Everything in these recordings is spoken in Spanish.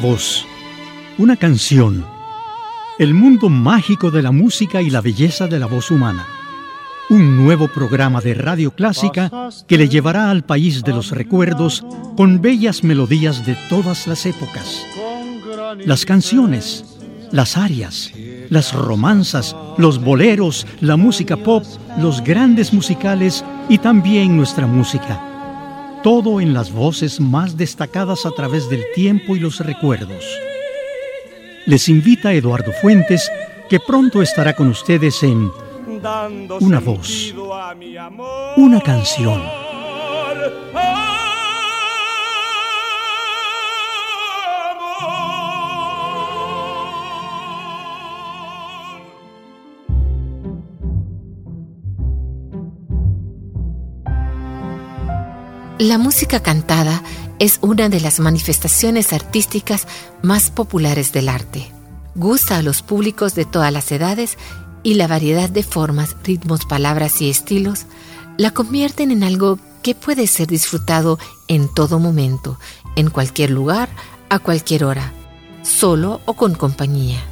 voz, una canción, el mundo mágico de la música y la belleza de la voz humana. Un nuevo programa de radio clásica que le llevará al país de los recuerdos con bellas melodías de todas las épocas. Las canciones, las arias, las romanzas, los boleros, la música pop, los grandes musicales y también nuestra música todo en las voces más destacadas a través del tiempo y los recuerdos. Les invita Eduardo Fuentes, que pronto estará con ustedes en Una voz, una canción. La música cantada es una de las manifestaciones artísticas más populares del arte. Gusta a los públicos de todas las edades y la variedad de formas, ritmos, palabras y estilos la convierten en algo que puede ser disfrutado en todo momento, en cualquier lugar, a cualquier hora, solo o con compañía.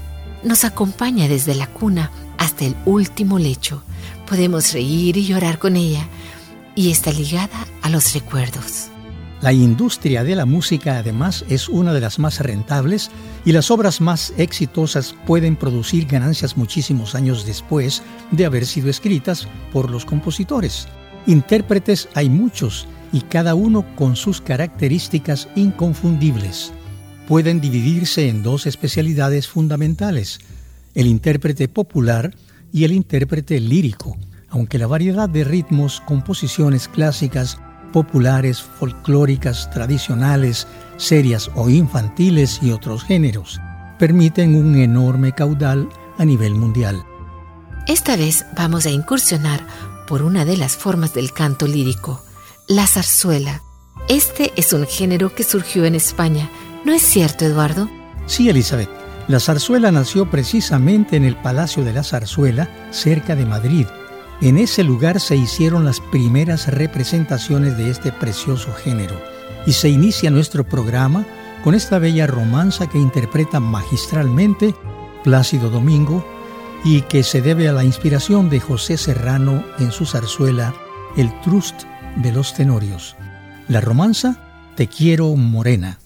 Nos acompaña desde la cuna hasta el último lecho. Podemos reír y llorar con ella y está ligada a los recuerdos. La industria de la música además es una de las más rentables y las obras más exitosas pueden producir ganancias muchísimos años después de haber sido escritas por los compositores. Intérpretes hay muchos y cada uno con sus características inconfundibles. Pueden dividirse en dos especialidades fundamentales, el intérprete popular y el intérprete lírico aunque la variedad de ritmos, composiciones clásicas, populares, folclóricas, tradicionales, serias o infantiles y otros géneros, permiten un enorme caudal a nivel mundial. Esta vez vamos a incursionar por una de las formas del canto lírico, la zarzuela. Este es un género que surgió en España, ¿no es cierto, Eduardo? Sí, Elizabeth. La zarzuela nació precisamente en el Palacio de la Zarzuela, cerca de Madrid, en ese lugar se hicieron las primeras representaciones de este precioso género y se inicia nuestro programa con esta bella romanza que interpreta magistralmente Plácido Domingo y que se debe a la inspiración de José Serrano en su zarzuela El Trust de los Tenorios. La romanza Te quiero morena.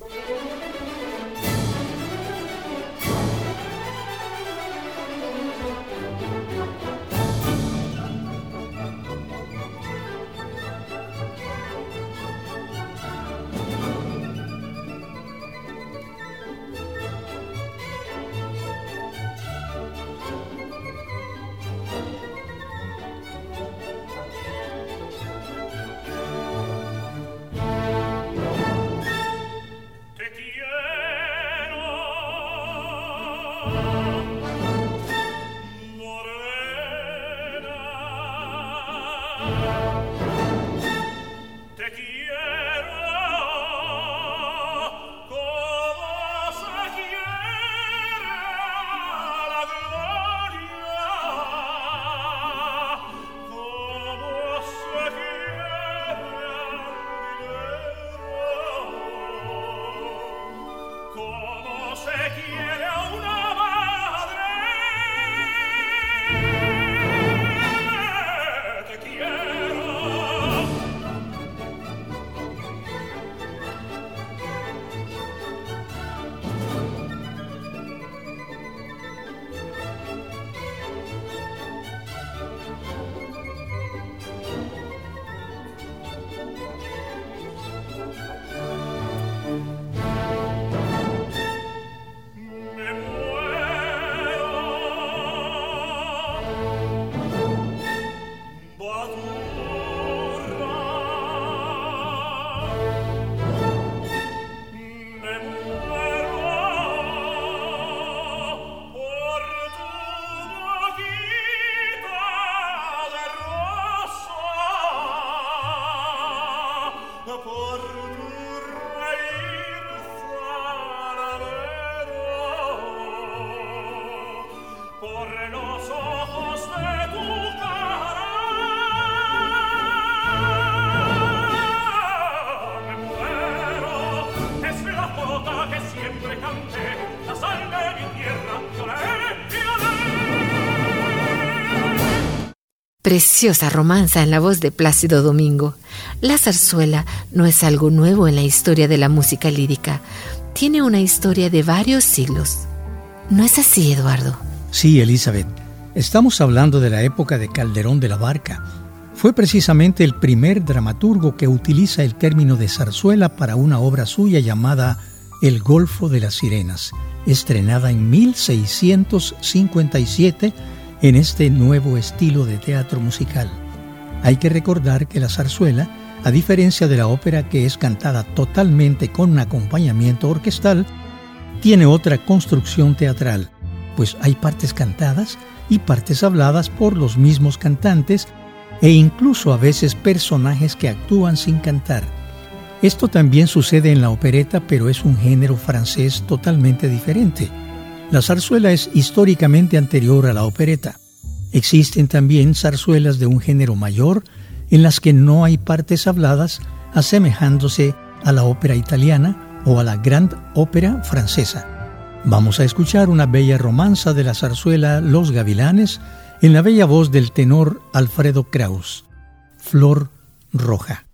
Preciosa romanza en la voz de Plácido Domingo. La zarzuela no es algo nuevo en la historia de la música lírica. Tiene una historia de varios siglos. ¿No es así, Eduardo? Sí, Elizabeth. Estamos hablando de la época de Calderón de la Barca. Fue precisamente el primer dramaturgo que utiliza el término de zarzuela para una obra suya llamada El Golfo de las Sirenas, estrenada en 1657 en este nuevo estilo de teatro musical. Hay que recordar que la zarzuela, a diferencia de la ópera que es cantada totalmente con un acompañamiento orquestal, tiene otra construcción teatral, pues hay partes cantadas y partes habladas por los mismos cantantes e incluso a veces personajes que actúan sin cantar. Esto también sucede en la opereta, pero es un género francés totalmente diferente. La zarzuela es históricamente anterior a la opereta. Existen también zarzuelas de un género mayor en las que no hay partes habladas, asemejándose a la ópera italiana o a la Grand Ópera francesa. Vamos a escuchar una bella romanza de la zarzuela Los Gavilanes en la bella voz del tenor Alfredo Kraus, Flor Roja.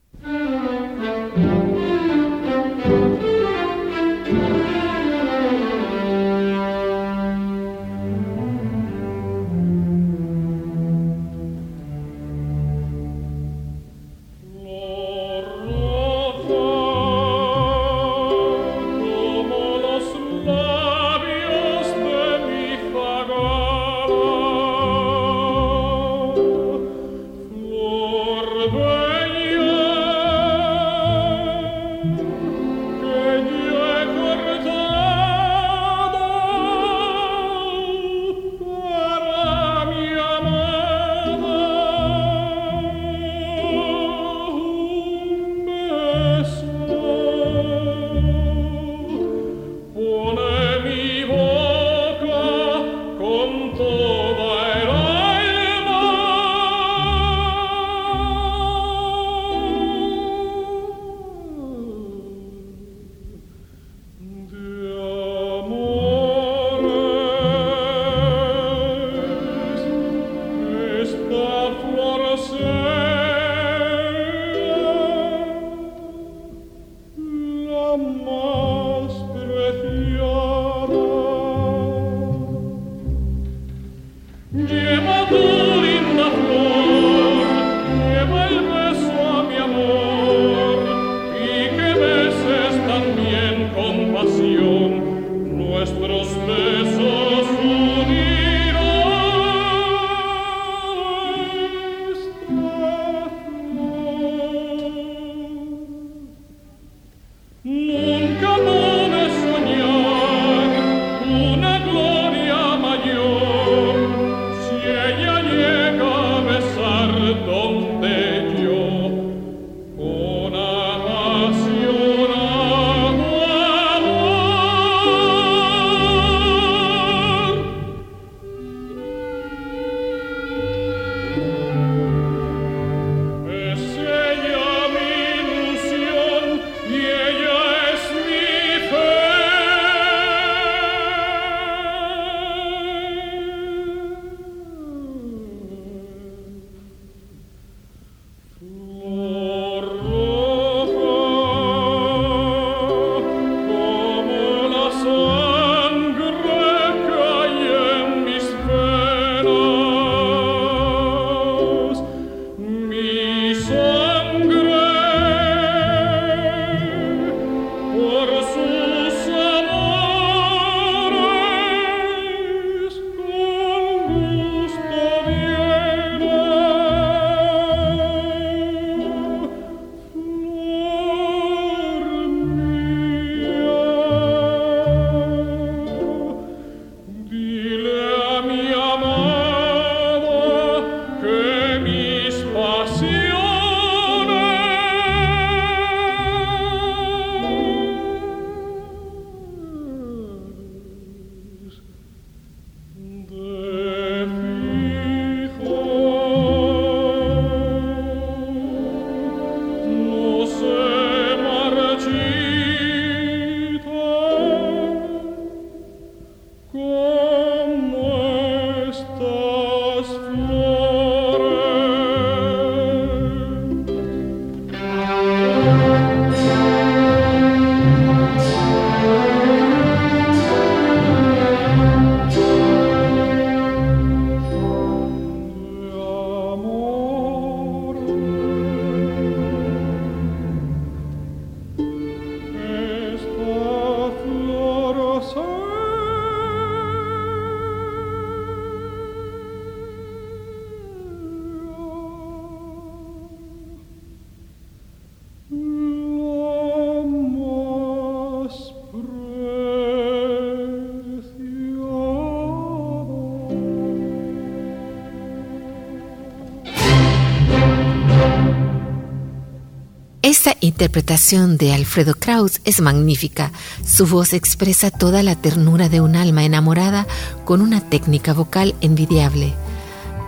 Interpretación de Alfredo Kraus es magnífica. Su voz expresa toda la ternura de un alma enamorada con una técnica vocal envidiable.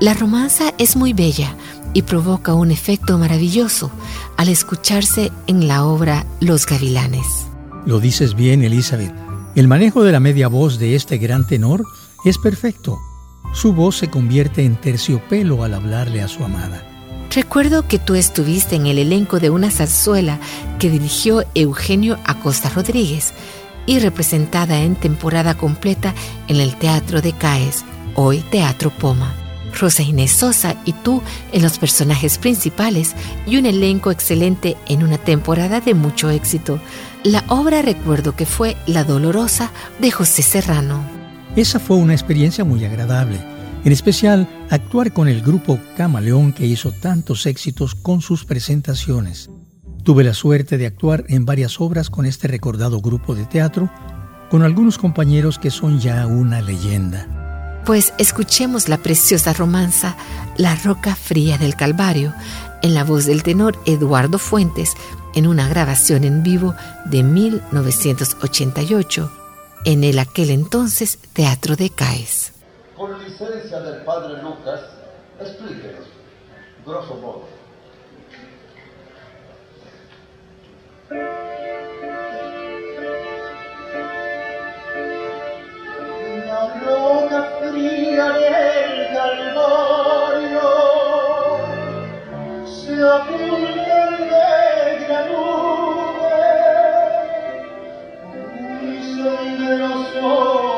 La romanza es muy bella y provoca un efecto maravilloso al escucharse en la obra Los Gavilanes. Lo dices bien, Elizabeth. El manejo de la media voz de este gran tenor es perfecto. Su voz se convierte en terciopelo al hablarle a su amada. Recuerdo que tú estuviste en el elenco de una zarzuela que dirigió Eugenio Acosta Rodríguez y representada en temporada completa en el Teatro de Caes, hoy Teatro Poma. Rosa Inés Sosa y tú en los personajes principales y un elenco excelente en una temporada de mucho éxito. La obra recuerdo que fue La Dolorosa de José Serrano. Esa fue una experiencia muy agradable en especial, actuar con el grupo Camaleón que hizo tantos éxitos con sus presentaciones. Tuve la suerte de actuar en varias obras con este recordado grupo de teatro, con algunos compañeros que son ya una leyenda. Pues escuchemos la preciosa romanza La Roca Fría del Calvario, en la voz del tenor Eduardo Fuentes, en una grabación en vivo de 1988, en el aquel entonces Teatro de Caes con licencia del padre Lucas, explíquenos, grosso modo. La roca fría del Calvario se oculta en negra nube, un sendero solitario.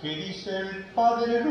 Maria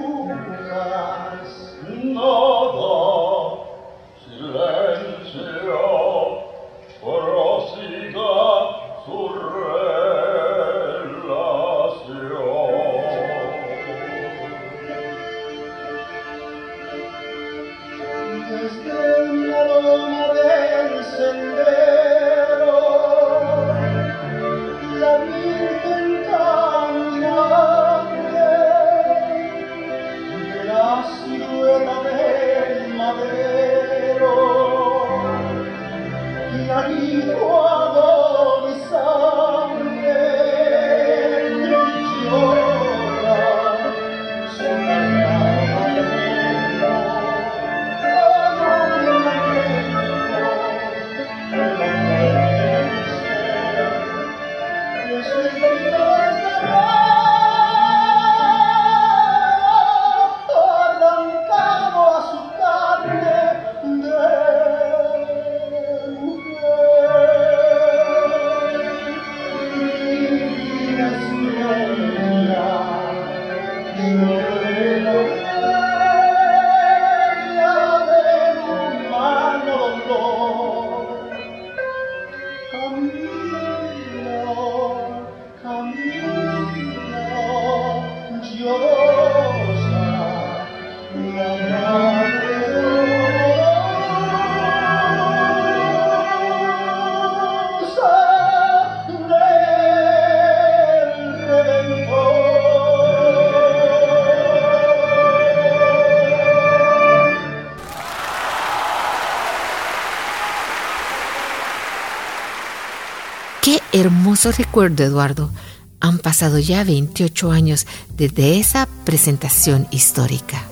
hermoso recuerdo, Eduardo. Han pasado ya 28 años desde esa presentación histórica.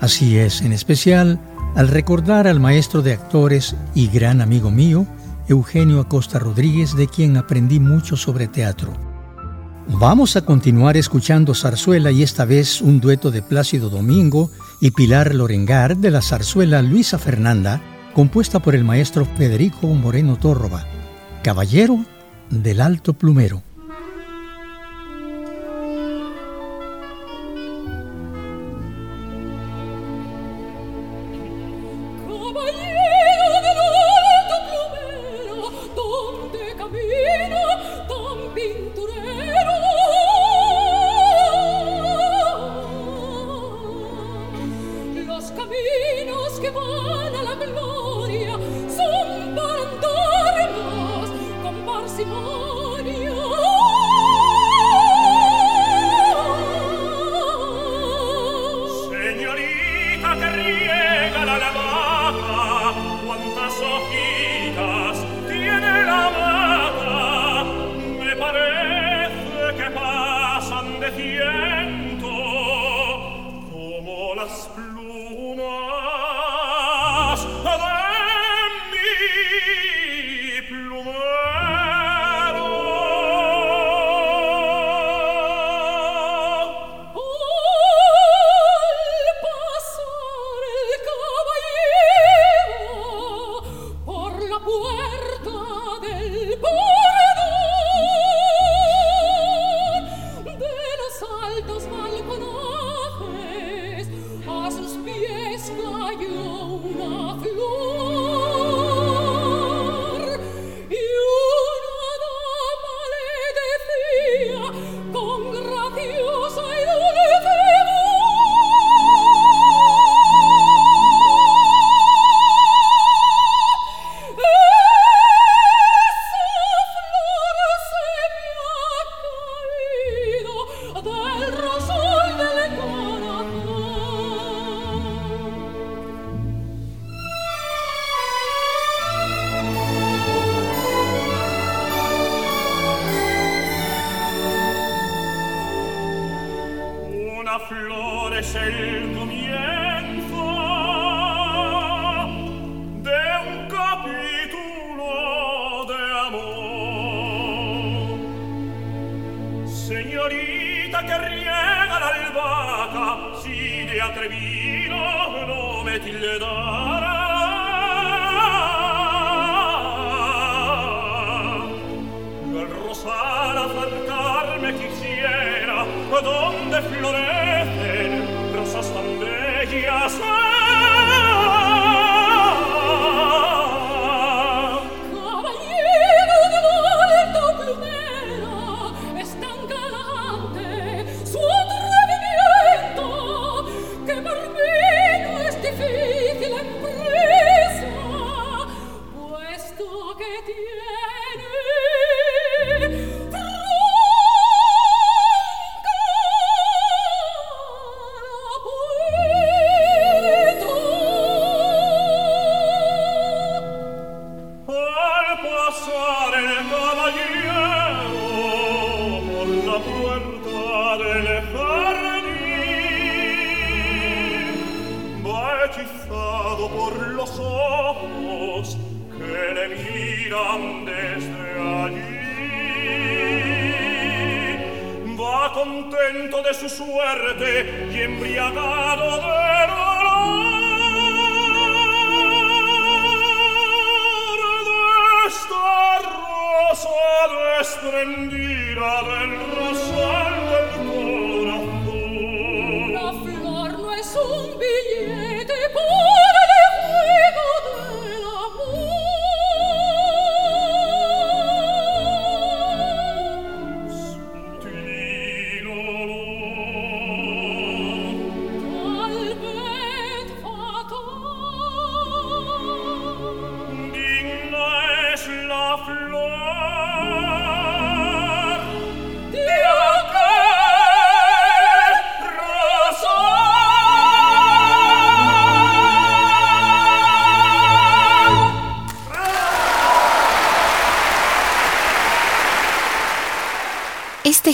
Así es, en especial al recordar al maestro de actores y gran amigo mío, Eugenio Acosta Rodríguez, de quien aprendí mucho sobre teatro. Vamos a continuar escuchando zarzuela y esta vez un dueto de Plácido Domingo y Pilar Lorengar de la zarzuela Luisa Fernanda, compuesta por el maestro Federico Moreno Tórroba, Caballero del Alto Plumero.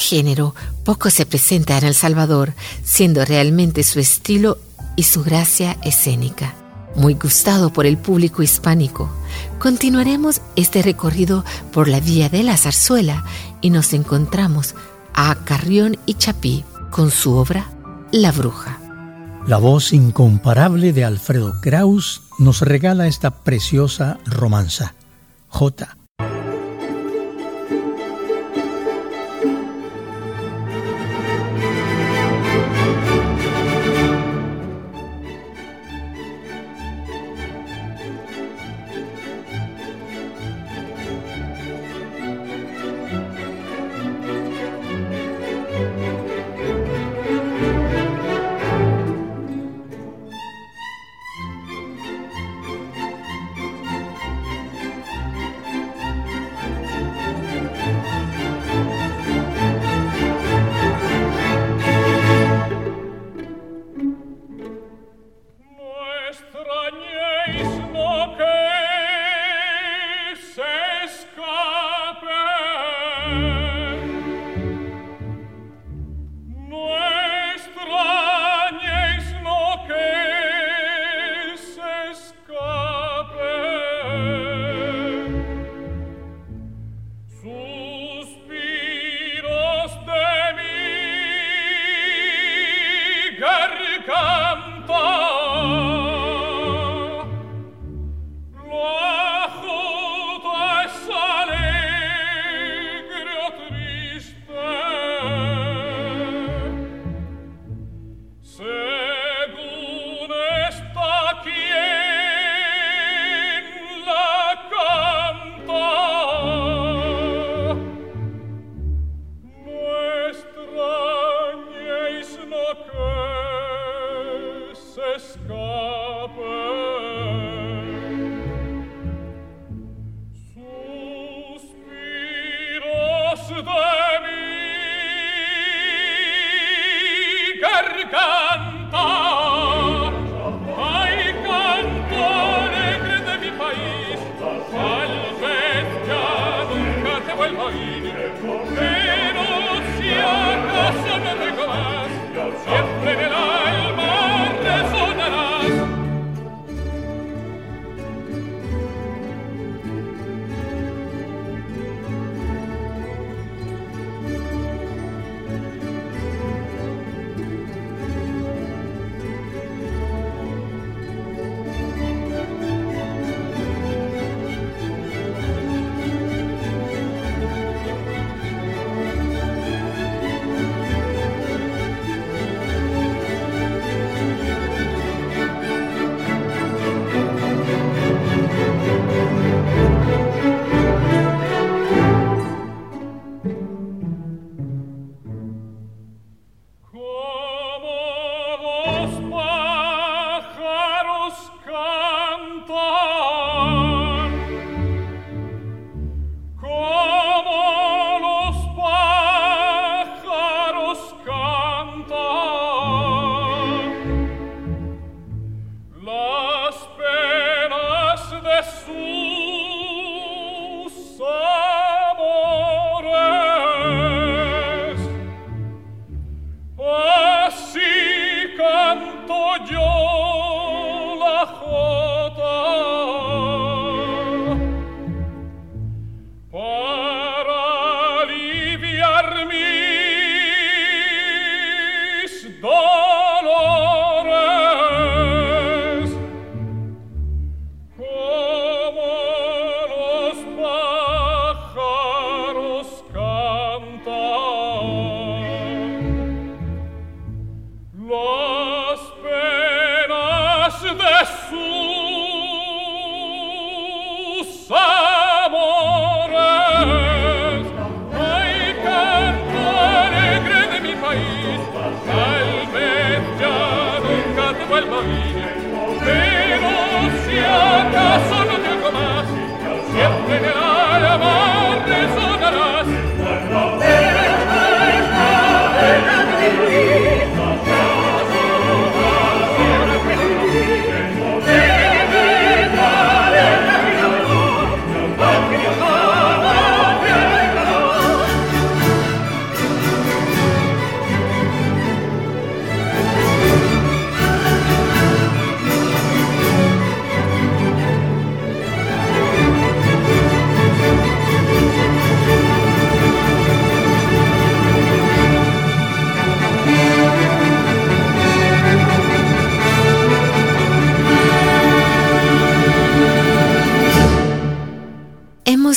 Género poco se presenta en El Salvador, siendo realmente su estilo y su gracia escénica. Muy gustado por el público hispánico, continuaremos este recorrido por la vía de la zarzuela y nos encontramos a Carrión y Chapí con su obra La Bruja. La voz incomparable de Alfredo Kraus nos regala esta preciosa romanza. J.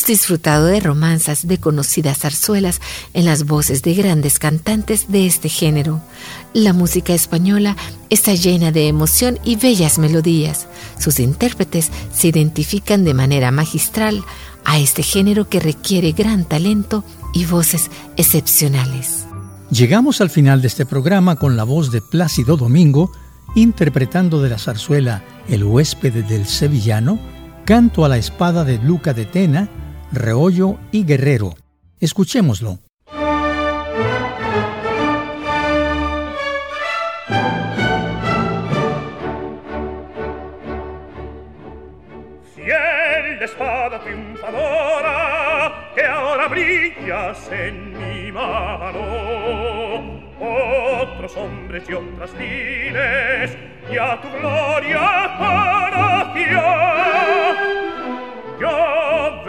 disfrutado de romanzas de conocidas zarzuelas en las voces de grandes cantantes de este género. La música española está llena de emoción y bellas melodías. Sus intérpretes se identifican de manera magistral a este género que requiere gran talento y voces excepcionales. Llegamos al final de este programa con la voz de Plácido Domingo, interpretando de la zarzuela El huésped del sevillano, Canto a la espada de Luca de Tena, Reollo y Guerrero. Escuchémoslo. Fiel espada triunfadora que ahora brillas en mi mano. Otros hombres y otras lides y a tu gloria conocía yo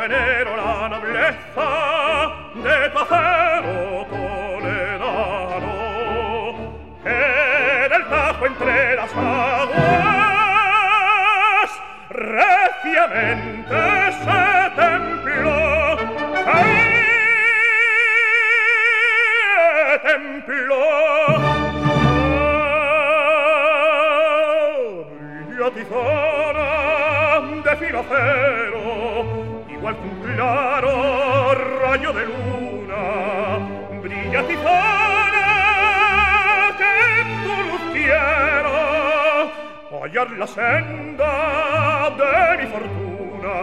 tenero la nobleza de pacero toledano que del tajo entre las aguas reciamente se templó. Se templó. Oh, de filo cero alcun claro rayo de luna brilla tizana que en tu quiero hallar la senda de mi fortuna.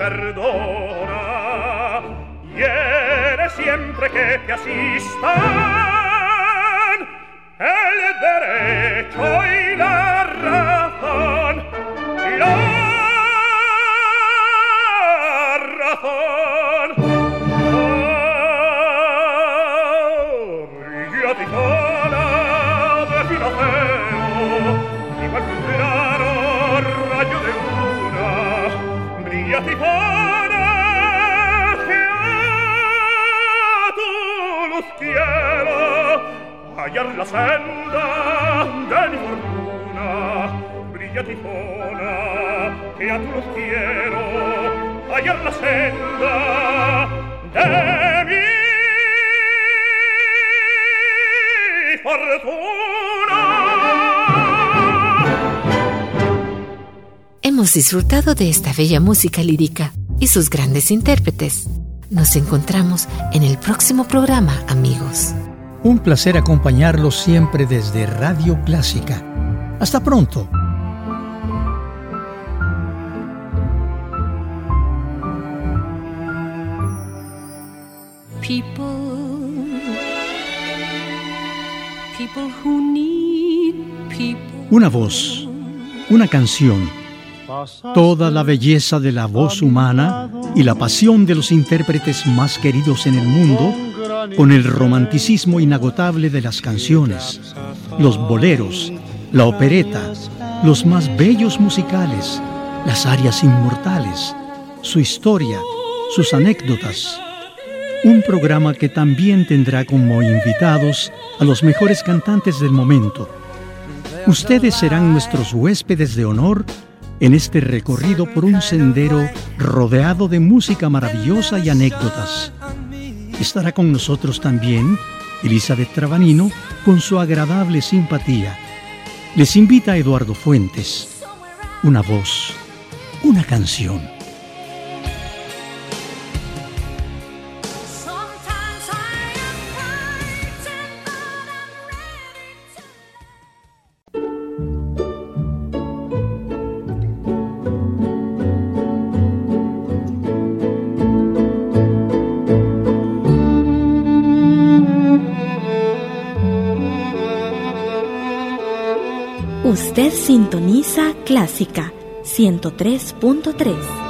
perdona, hiere siempre que te asista. Disfrutado de esta bella música lírica y sus grandes intérpretes. Nos encontramos en el próximo programa, amigos. Un placer acompañarlos siempre desde Radio Clásica. Hasta pronto. Una voz, una canción Toda la belleza de la voz humana y la pasión de los intérpretes más queridos en el mundo, con el romanticismo inagotable de las canciones, los boleros, la opereta, los más bellos musicales, las arias inmortales, su historia, sus anécdotas. Un programa que también tendrá como invitados a los mejores cantantes del momento. Ustedes serán nuestros huéspedes de honor en este recorrido por un sendero rodeado de música maravillosa y anécdotas. Estará con nosotros también Elizabeth Trabanino con su agradable simpatía. Les invita a Eduardo Fuentes. Una voz, una canción. Clásica 103.3.